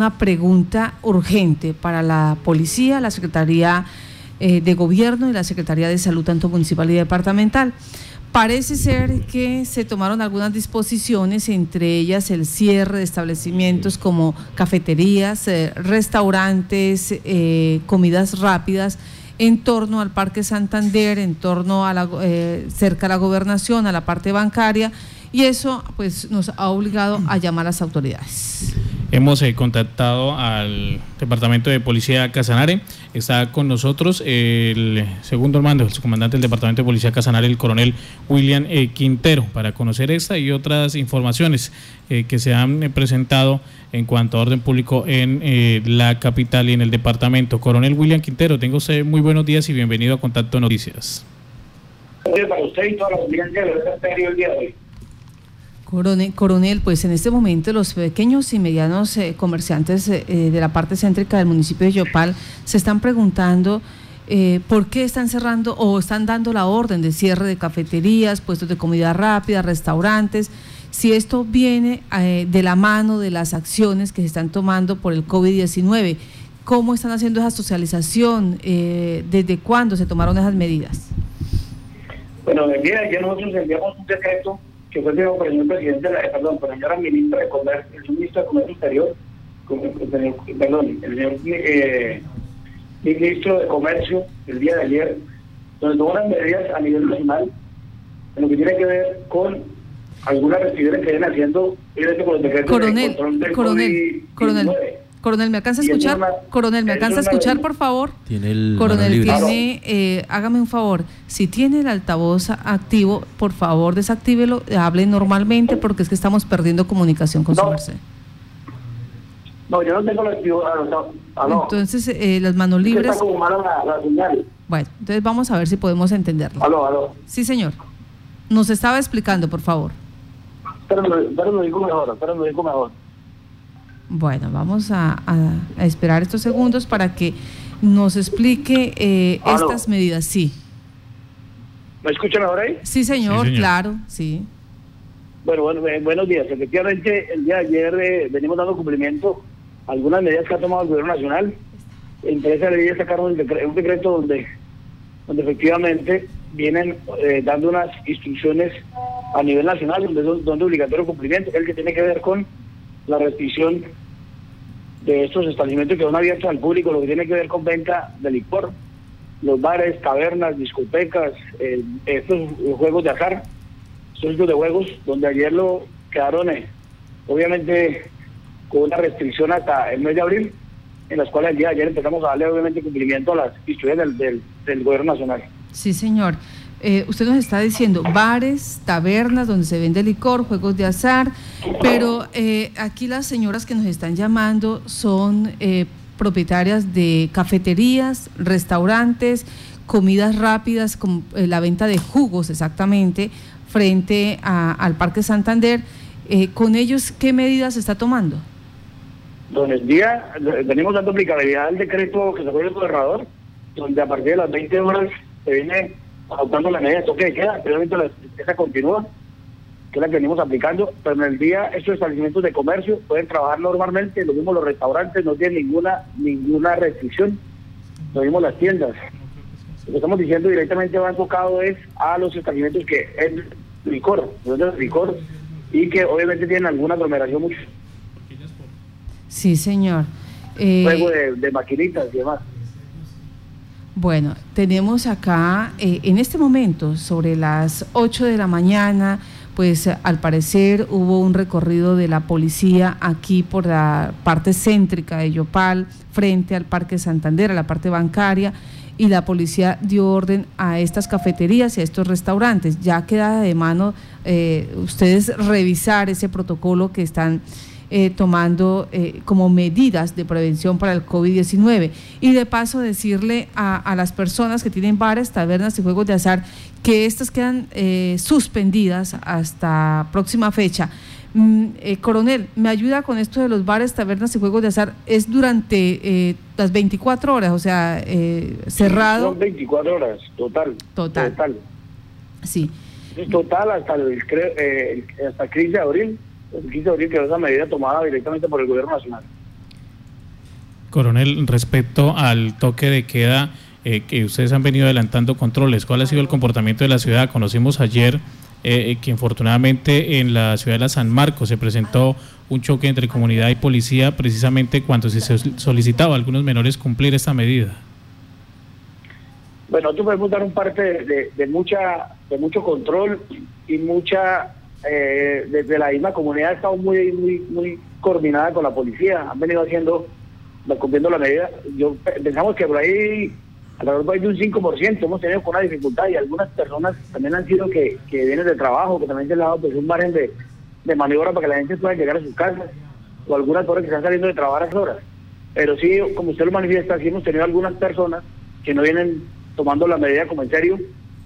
una pregunta urgente para la policía, la Secretaría eh, de Gobierno y la Secretaría de Salud, tanto municipal y departamental. Parece ser que se tomaron algunas disposiciones, entre ellas el cierre de establecimientos como cafeterías, eh, restaurantes, eh, comidas rápidas en torno al Parque Santander, en torno a la, cerca a la gobernación, a la parte bancaria, y eso pues nos ha obligado a llamar a las autoridades. Hemos eh, contactado al Departamento de Policía Casanare. Está con nosotros el segundo hermano, el comandante del Departamento de Policía Casanare, el coronel William eh, Quintero, para conocer esta y otras informaciones eh, que se han presentado en cuanto a orden público en la capital y en el departamento. Coronel William Quintero, tengo usted muy buenos días y bienvenido a Contacto Noticias. Para usted y toda la audiencia de el día de hoy. Coronel, pues en este momento los pequeños y medianos eh, comerciantes eh, eh, de la parte céntrica del municipio de Yopal se están preguntando por qué están cerrando o están dando la orden de cierre de cafeterías, puestos de comida rápida, restaurantes, si esto viene de la mano de las acciones que se están tomando por el COVID-19. ¿Cómo están haciendo esa socialización? ¿Desde cuándo se tomaron esas medidas? Bueno, de ayer nosotros enviamos un decreto que fue el señor presidente, la, perdón, por el señor ministro de Comercio, el ministro de Comercio Exterior, perdón, el señor eh, ministro de Comercio el día de ayer, donde tomó unas medidas a nivel nacional en lo que tiene que ver con algunas restricciones que vienen haciendo con el decreto coronel, de control del coronel, coronel. Coronel, ¿me alcanza a escuchar? Coronel, ¿me alcanza a escuchar, por favor? Tiene el Coronel, tiene, eh, hágame un favor, si tiene el altavoz activo, por favor desactívelo, hable normalmente porque es que estamos perdiendo comunicación con su merced. No, yo no tengo el activo. Entonces, eh, las manos libres. Está como mala la, señal. Bueno, entonces vamos a ver si podemos entenderlo. Aló, aló. Sí, señor. Nos estaba explicando, por favor. Pero me digo mejor, pero digo mejor. Bueno, vamos a, esperar estos segundos para que nos explique eh, estas medidas. Sí. ¿Me escuchan ahora ahí? Sí señor, claro, sí. Bueno, bueno, eh, buenos días. Efectivamente, el día de ayer eh, venimos dando cumplimiento a algunas medidas que ha tomado el Gobierno Nacional. La empresa de sacaron un, un decreto donde, donde efectivamente vienen dando unas instrucciones a nivel nacional donde es donde obligatorio cumplimiento, el que tiene que ver con la restricción de estos establecimientos que son abiertos al público, lo que tiene que ver con venta de licor, los bares, tabernas, discotecas, estos juegos de azar, estos de juegos, donde ayer lo quedaron, eh, obviamente, con una restricción hasta el mes de abril, en las cuales el día de ayer empezamos a darle, obviamente, cumplimiento a las instrucciones del, del gobierno nacional. Sí, señor. Eh, usted nos está diciendo bares, tabernas donde se vende licor, juegos de azar, pero eh, aquí las señoras que nos están llamando son eh, propietarias de cafeterías, restaurantes, comidas rápidas, con la venta de jugos exactamente, frente al Parque Santander. ¿Con ellos qué medidas se está tomando? Don el día, venimos dando aplicabilidad al decreto que se fue el gobernador, donde a partir de las 20 horas se viene adoptando la medida de toque de queda, previamente la esa continúa, que es la que venimos aplicando, pero en el día estos establecimientos de comercio pueden trabajar normalmente, lo mismo los restaurantes, no tienen ninguna ninguna restricción, lo mismo las tiendas. Lo que estamos diciendo directamente va enfocado es a los establecimientos que es licor, es licor, y que obviamente tienen alguna aglomeración mucho. Sí, señor. Eh... Juego de, de maquinitas y demás. Bueno, tenemos acá eh, en este momento, sobre las 8 de la mañana, pues al parecer hubo un recorrido de la policía aquí por la parte céntrica de Yopal, frente al Parque Santander, a la parte bancaria, y la policía dio orden a estas cafeterías y a estos restaurantes. Ya queda de mano eh, ustedes revisar ese protocolo que están eh, tomando eh, como medidas de prevención para el COVID-19. Y de paso decirle a, las personas que tienen bares, tabernas y juegos de azar que estas quedan eh, suspendidas hasta próxima fecha. Mm, coronel, ¿me ayuda con esto de los bares, tabernas y juegos de azar? ¿Es durante las 24 horas, o sea, cerrado? Son 24 horas, total. Total. Total. Sí. Total hasta el, hasta el 15 de abril el 15 de abril quedó esa medida tomada directamente por el gobierno nacional. Coronel, respecto al toque de queda eh, que ustedes han venido adelantando controles, ¿cuál ha sido el comportamiento de la ciudad? Conocimos ayer eh, que infortunadamente en la ciudad de la San Marcos se presentó un choque entre comunidad y policía precisamente cuando se solicitaba a algunos menores cumplir esta medida. Bueno, nosotros podemos dar un parte de, mucha de mucho control y mucha eh, desde la misma comunidad ha estado muy muy muy coordinada con la policía, han venido haciendo cumpliendo la medida. Yo pensamos que por ahí alrededor de un 5% hemos tenido con una dificultad y algunas personas también han sido que, que vienen de trabajo, que también se les ha dado pues, un margen de, de maniobra para que la gente pueda llegar a sus casas o algunas personas que están saliendo de trabajar a esas horas. Pero sí, como usted lo manifiesta, sí hemos tenido algunas personas que no vienen tomando la medida como en serio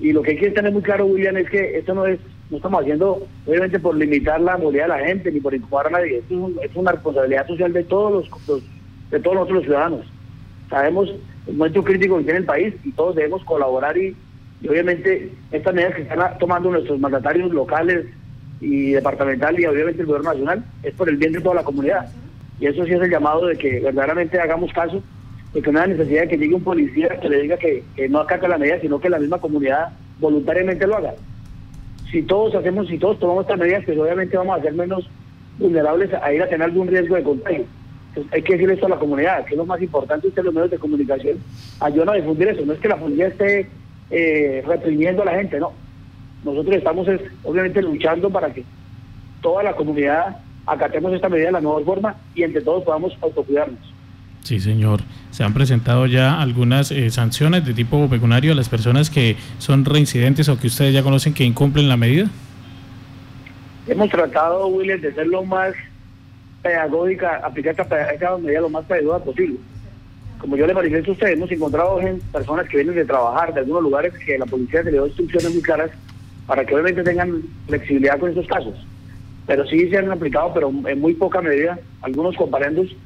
y lo que hay que tener muy claro, William, es que esto no es, no estamos haciendo obviamente por limitar la movilidad de la gente ni por incomodar a nadie, esto es, una responsabilidad social de todos los, de todos nosotros los ciudadanos. Sabemos el momento crítico que tiene el país y todos debemos colaborar y, obviamente estas medidas que están tomando nuestros mandatarios locales, y departamental y obviamente el gobierno nacional es por el bien de toda la comunidad. Y eso sí es el llamado de que verdaderamente hagamos caso, de que no hay necesidad de que llegue un policía que le diga que, no acata la medida, sino que la misma comunidad voluntariamente lo haga. Si todos hacemos, si todos tomamos estas medidas, pues obviamente vamos a ser menos vulnerables a ir a tener algún riesgo de contagio. Entonces, hay que decir esto a la comunidad, que es lo más importante, usted los medios de comunicación ayudan a difundir eso. No es que la policía esté eh, reprimiendo a la gente, no nosotros estamos obviamente luchando para que toda la comunidad acatemos esta medida de la nueva forma y entre todos podamos autocuidarnos. Sí, señor. ¿Se han presentado ya algunas eh, sanciones de tipo pecuniario a las personas que son reincidentes o que ustedes ya conocen que incumplen la medida? Hemos tratado, William, de ser lo más pedagógica, aplicar esta, medida lo más pedagógica posible. Como yo le manifiesto a ustedes, hemos encontrado personas que vienen de trabajar de algunos lugares que la policía se le dio instrucciones muy claras para que obviamente tengan flexibilidad con estos casos. Pero sí se han aplicado, pero en muy poca medida, algunos comparendos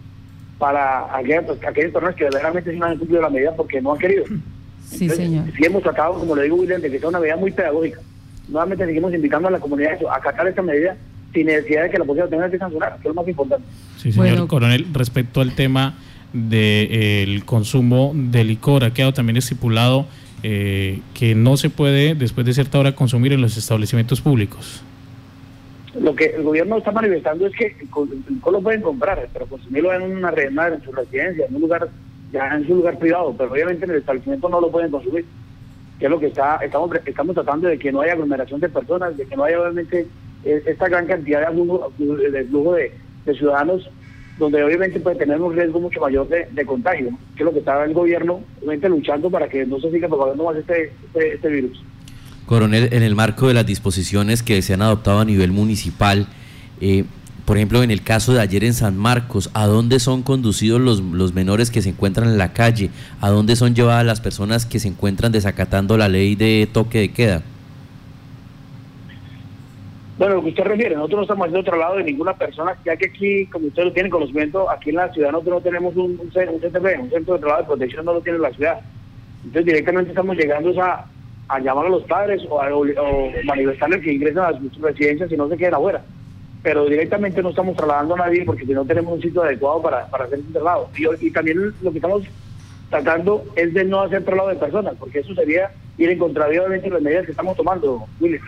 para aquellas, personas que verdaderamente no han cumplido la medida porque no han querido. Sí, señor. Sí hemos tratado, como le digo, William, de que sea una medida muy pedagógica. Nuevamente seguimos invitando a la comunidad a acatar esta medida sin necesidad de que la policía tenga que sancionar, que es lo más importante. Sí, señor coronel, respecto al tema del consumo de licor, ha quedado también estipulado eh, que no se puede después de cierta hora consumir en los establecimientos públicos? Lo que el gobierno está manifestando es que el lo pueden comprar, pero consumirlo en una arena, en su residencia, en un lugar, ya en su lugar privado, pero obviamente en el establecimiento no lo pueden consumir. Que es lo que está, estamos, estamos tratando de que no haya aglomeración de personas, de que no haya obviamente eh, esta gran cantidad de flujo de, flujo de ciudadanos donde obviamente puede tener un riesgo mucho mayor de, contagio, que es lo que está el gobierno obviamente luchando para que no se siga propagando más este, este, este, virus. Coronel, en el marco de las disposiciones que se han adoptado a nivel municipal, eh, por ejemplo, en el caso de ayer en San Marcos, ¿a dónde son conducidos los, los menores que se encuentran en la calle? ¿A dónde son llevadas las personas que se encuentran desacatando la ley de toque de queda? Bueno, lo que usted refiere, nosotros no estamos haciendo otro lado de ninguna persona, ya que aquí, como usted lo tiene conocimiento, aquí en la ciudad nosotros no tenemos un, un, CTP, un centro de trabajo de protección, no lo tiene la ciudad. Entonces directamente estamos llegando a, a llamar a los padres o, a, manifestarles que ingresen a sus residencias y no se queden afuera. Pero directamente no estamos trasladando a nadie porque si no tenemos un sitio adecuado para, para hacer traslado. Y, y también lo que estamos tratando es de no hacer traslado de personas, porque eso sería ir en contravía de las medidas que estamos tomando, William.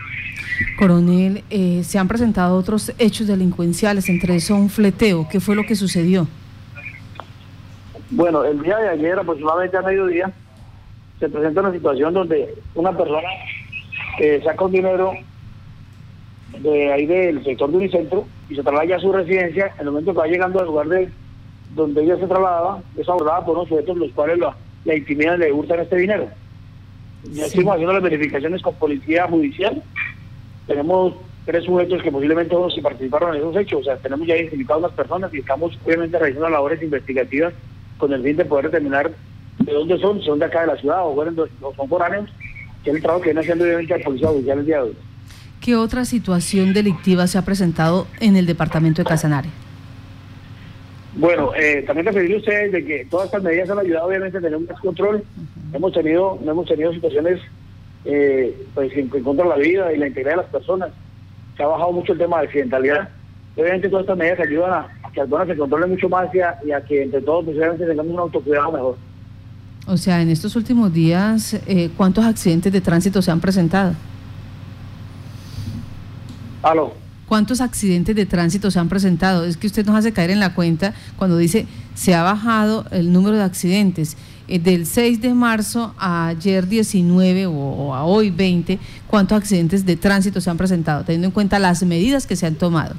Coronel, eh, se han presentado otros hechos delincuenciales, entre eso un fleteo. ¿Qué fue lo que sucedió? Bueno, el día de ayer, aproximadamente a mediodía, se presenta una situación donde una persona que saca un dinero de ahí del sector de Unicentro y se traslada a su residencia, en el momento que va llegando al lugar de donde ella se trasladaba, es abordada por unos sujetos los cuales la, la intimidan y le hurtan este dinero. Ya estamos haciendo las verificaciones con policía judicial. Tenemos tres sujetos que posiblemente todos participaron en esos hechos, o sea, tenemos ya identificado unas personas y estamos obviamente realizando labores investigativas con el fin de poder determinar de dónde son, son de acá de la ciudad o, bueno, son foráneos, que es el trabajo que viene haciendo obviamente la Policía Judicial el día de hoy. ¿Qué otra situación delictiva se ha presentado en el departamento de Casanare? Bueno, eh, también referirle a ustedes de que todas estas medidas han ayudado obviamente a tener un control. Hemos tenido, no hemos tenido situaciones eh, pues en contra de la vida y la integridad de las personas. Se ha bajado mucho el tema de accidentalidad Obviamente todas estas medidas ayudan a, que las zonas se controlen mucho más y a, que entre todos posiblemente tengamos un autocuidado mejor. O sea, en estos últimos días, eh, ¿cuántos accidentes de tránsito se han presentado? ¿Aló? ¿Cuántos accidentes de tránsito se han presentado? Es que usted nos hace caer en la cuenta cuando dice se ha bajado el número de accidentes. Eh, del 6 de marzo a ayer 19 o, a hoy 20, ¿cuántos accidentes de tránsito se han presentado? Teniendo en cuenta las medidas que se han tomado.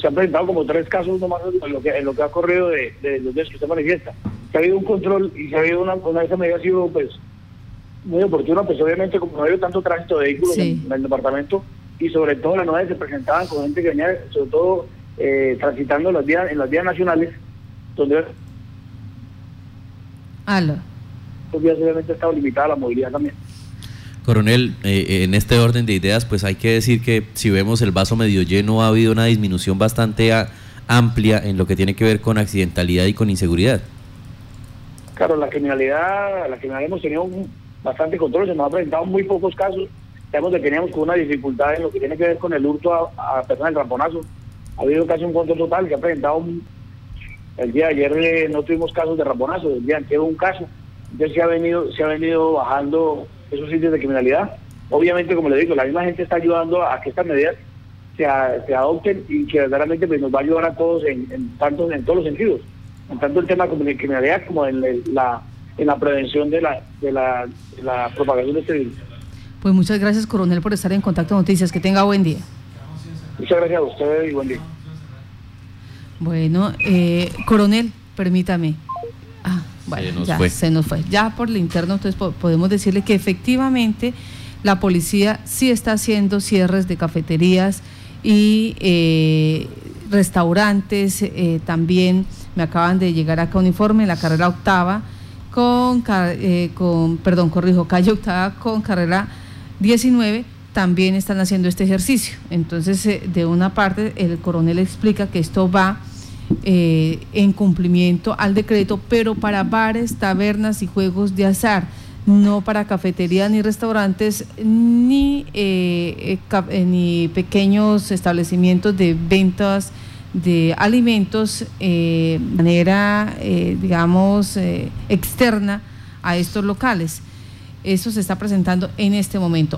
Se han presentado como tres casos nomás en lo que, en lo que ha corrido de, los días que usted manifiesta. Ha habido un control y se ha habido una, una de esas medidas ha sido pues muy oportuna, pues obviamente como no ha habido tanto tránsito de vehículos en, el departamento y sobre todo las novedades se presentaban con gente que venía sobre todo eh, transitando las vías, en las vías nacionales donde días obviamente estaba limitada la movilidad también. Coronel, eh, eh, en este orden de ideas, pues hay que decir que si vemos el vaso medio lleno, ha habido una disminución bastante amplia en lo que tiene que ver con accidentalidad y con inseguridad. Claro, la criminalidad, la criminalidad hemos tenido bastante control, se nos han presentado muy pocos casos, sabemos que teníamos con una dificultad en lo que tiene que ver con el hurto a, personas del ramponazo. Ha habido casi un control total que ha presentado un, el día de ayer eh, no tuvimos casos de raponazo, el día de hubo un caso. Entonces se ha venido, se ha venido bajando esos sitios de criminalidad. Obviamente, como le digo, la misma gente está ayudando a que estas medidas se, se adopten y que verdaderamente pues, nos va a ayudar a todos en, tanto, en todos los sentidos. En tanto el tema de criminalidad como en la, en la prevención de la, de la, de la propagación de este virus. Pues muchas gracias, coronel, por estar en contacto con Noticias. Que tenga buen día. Muchas gracias a ustedes y buen día. Bueno, eh, coronel, permítame. Ah, bueno, ya se nos fue. Ya por el interno, entonces podemos decirle que efectivamente la policía sí está haciendo cierres de cafeterías y eh, restaurantes. Eh, también me acaban de llegar acá un informe en la carrera octava con, con perdón, corrijo, calle octava con carrera 19 también están haciendo este ejercicio. Entonces, de una parte, el coronel explica que esto va eh, en cumplimiento al decreto, pero para bares, tabernas y juegos de azar, no para cafeterías ni restaurantes, ni, eh, eh, ni pequeños establecimientos de ventas de alimentos de manera, digamos, externa a estos locales. Eso se está presentando en este momento.